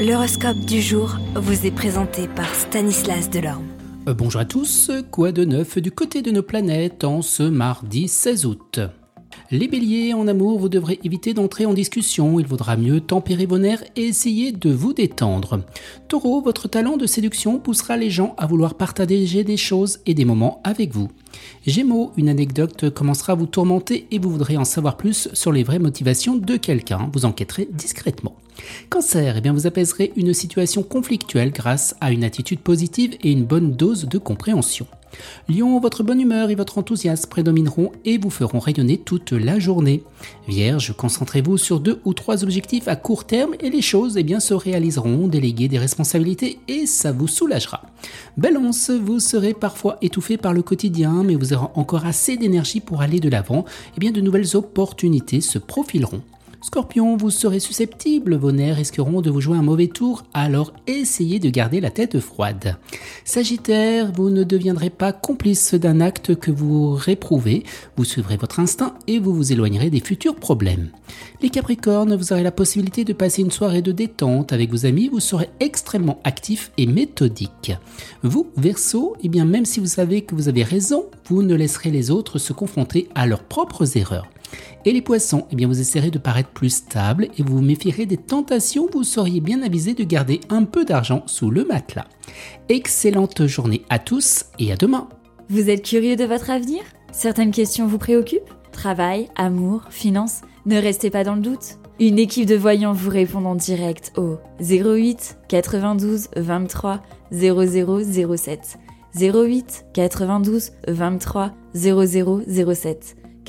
L'horoscope du jour vous est présenté par Stanislas Delorme. Euh, bonjour à tous, quoi de neuf du côté de nos planètes en ce mardi 16 août? Les béliers, en amour, vous devrez éviter d'entrer en discussion, il vaudra mieux tempérer vos nerfs et essayer de vous détendre. Taureau, votre talent de séduction poussera les gens à vouloir partager des choses et des moments avec vous. Gémeaux, une anecdote commencera à vous tourmenter et vous voudrez en savoir plus sur les vraies motivations de quelqu'un, vous enquêterez discrètement. Cancer, eh bien vous apaiserez une situation conflictuelle grâce à une attitude positive et une bonne dose de compréhension. Lion, votre bonne humeur et votre enthousiasme prédomineront et vous feront rayonner toute la journée. Vierge, concentrez-vous sur deux ou trois objectifs à court terme et les choses eh se réaliseront, déléguez des responsabilités et ça vous soulagera. Balance, vous serez parfois étouffé par le quotidien mais vous aurez encore assez d'énergie pour aller de l'avant et eh bien de nouvelles opportunités se profileront. Scorpion, vous serez susceptible, vos nerfs risqueront de vous jouer un mauvais tour, alors essayez de garder la tête froide. Sagittaire, vous ne deviendrez pas complice d'un acte que vous réprouvez, vous suivrez votre instinct et vous vous éloignerez des futurs problèmes. Les Capricornes, vous aurez la possibilité de passer une soirée de détente avec vos amis, vous serez extrêmement actif et méthodique. Vous, Verseau, eh bien même si vous savez que vous avez raison, vous ne laisserez les autres se confronter à leurs propres erreurs. Et les poissons, eh bien vous essaierez de paraître plus stable et vous vous méfierez des tentations, vous seriez bien avisé de garder un peu d'argent sous le matelas. Excellente journée à tous et à demain. Vous êtes curieux de votre avenir? Certaines questions vous préoccupent? Travail, amour, finances? Ne restez pas dans le doute. Une équipe de voyants vous répond en direct au 08 92 23 0007. 08 92 23 0007.